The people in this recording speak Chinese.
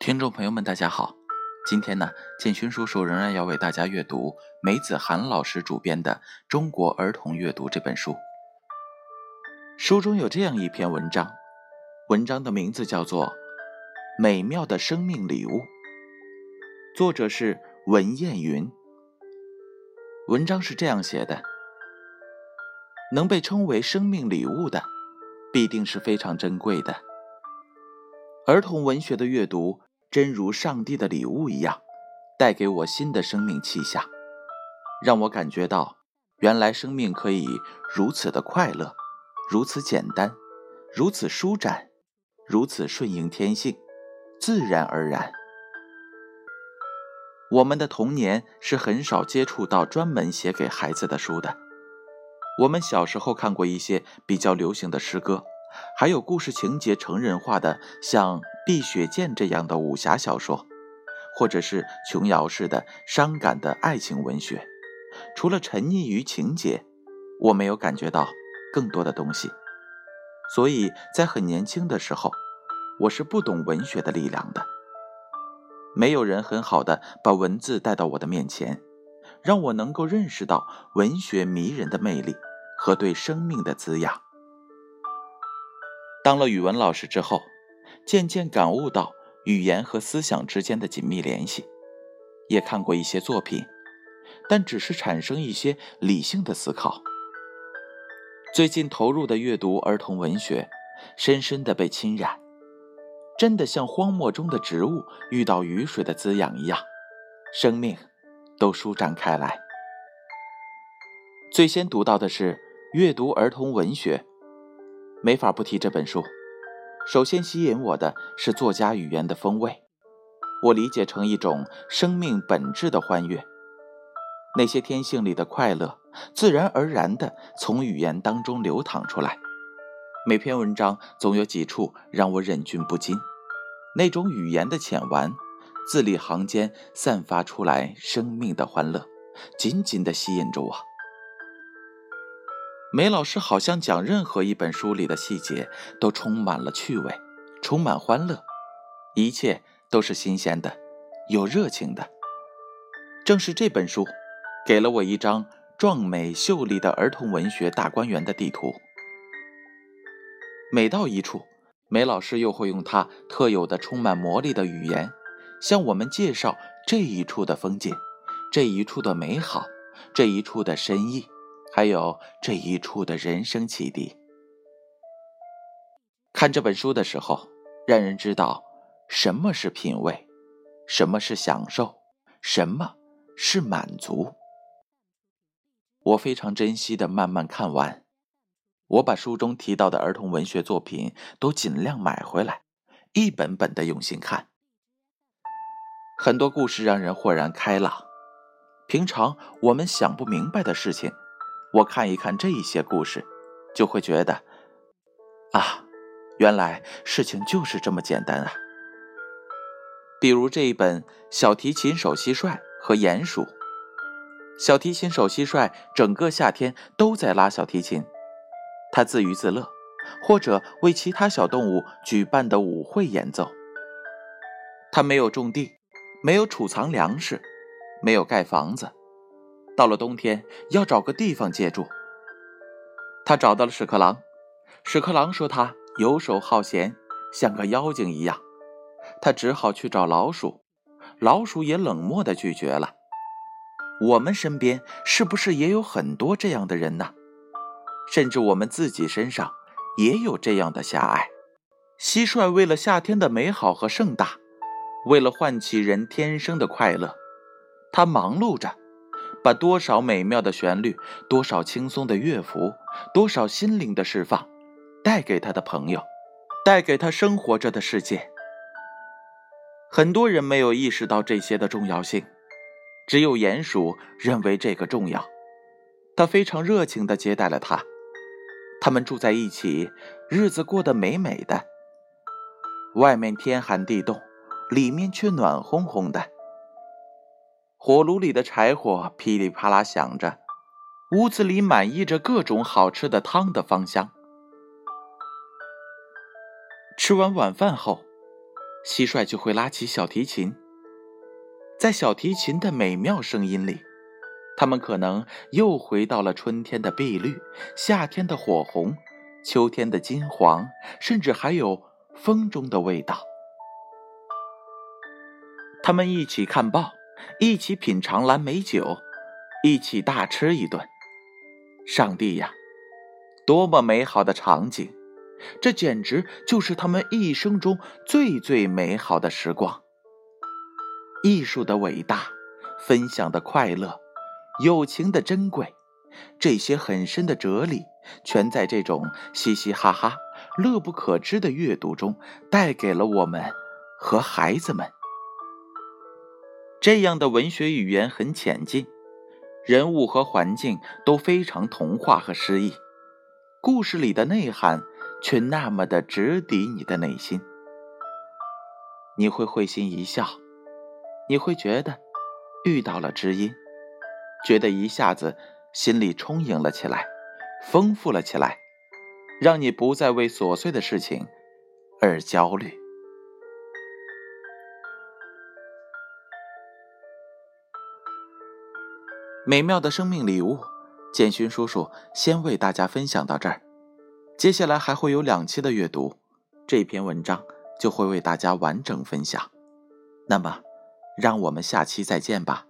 听众朋友们，大家好。今天呢，建勋叔叔仍然要为大家阅读梅子涵老师主编的《中国儿童阅读》这本书。书中有这样一篇文章，文章的名字叫做《美妙的生命礼物》，作者是文艳云。文章是这样写的：能被称为生命礼物的，必定是非常珍贵的。儿童文学的阅读，真如上帝的礼物一样，带给我新的生命气象，让我感觉到，原来生命可以如此的快乐，如此简单，如此舒展，如此顺应天性，自然而然。我们的童年是很少接触到专门写给孩子的书的，我们小时候看过一些比较流行的诗歌。还有故事情节成人化的，像《碧血剑》这样的武侠小说，或者是琼瑶式的伤感的爱情文学。除了沉溺于情节，我没有感觉到更多的东西。所以在很年轻的时候，我是不懂文学的力量的。没有人很好的把文字带到我的面前，让我能够认识到文学迷人的魅力和对生命的滋养。当了语文老师之后，渐渐感悟到语言和思想之间的紧密联系，也看过一些作品，但只是产生一些理性的思考。最近投入的阅读儿童文学，深深的被侵染，真的像荒漠中的植物遇到雨水的滋养一样，生命都舒展开来。最先读到的是阅读儿童文学。没法不提这本书。首先吸引我的是作家语言的风味，我理解成一种生命本质的欢悦。那些天性里的快乐，自然而然地从语言当中流淌出来。每篇文章总有几处让我忍俊不禁，那种语言的浅玩，字里行间散发出来生命的欢乐，紧紧地吸引着我。梅老师好像讲任何一本书里的细节都充满了趣味，充满欢乐，一切都是新鲜的，有热情的。正是这本书，给了我一张壮美秀丽的儿童文学大观园的地图。每到一处，梅老师又会用他特有的充满魔力的语言，向我们介绍这一处的风景，这一处的美好，这一处的深意。还有这一处的人生启迪。看这本书的时候，让人知道什么是品味，什么是享受，什么是满足。我非常珍惜的慢慢看完，我把书中提到的儿童文学作品都尽量买回来，一本本的用心看。很多故事让人豁然开朗，平常我们想不明白的事情。我看一看这一些故事，就会觉得，啊，原来事情就是这么简单啊。比如这一本《小提琴手蟋蟀和鼹鼠》，小提琴手蟋蟀整个夏天都在拉小提琴，他自娱自乐，或者为其他小动物举办的舞会演奏。他没有种地，没有储藏粮食，没有盖房子。到了冬天，要找个地方借住。他找到了屎壳郎，屎壳郎说他游手好闲，像个妖精一样。他只好去找老鼠，老鼠也冷漠地拒绝了。我们身边是不是也有很多这样的人呢？甚至我们自己身上也有这样的狭隘。蟋蟀为了夏天的美好和盛大，为了唤起人天生的快乐，它忙碌着。把多少美妙的旋律，多少轻松的乐符，多少心灵的释放，带给他的朋友，带给他生活着的世界。很多人没有意识到这些的重要性，只有鼹鼠认为这个重要。他非常热情地接待了他，他们住在一起，日子过得美美的。外面天寒地冻，里面却暖烘烘的。火炉里的柴火噼里啪啦响着，屋子里满溢着各种好吃的汤的芳香。吃完晚饭后，蟋蟀就会拉起小提琴，在小提琴的美妙声音里，他们可能又回到了春天的碧绿、夏天的火红、秋天的金黄，甚至还有风中的味道。他们一起看报，一起品尝蓝莓酒，一起大吃一顿。上帝呀，多么美好的场景！这简直就是他们一生中最最美好的时光。艺术的伟大，分享的快乐，友情的珍贵，这些很深的哲理，全在这种嘻嘻哈哈、乐不可支的阅读中带给了我们和孩子们。这样的文学语言很浅近，人物和环境都非常童话和诗意，故事里的内涵却那么的直抵你的内心。你会会心一笑，你会觉得遇到了知音，觉得一下子心里充盈了起来，丰富了起来，让你不再为琐碎的事情而焦虑。美妙的生命礼物，建勋叔叔先为大家分享到这儿。接下来还会有两期的阅读，这篇文章就会为大家完整分享。那么，让我们下期再见吧。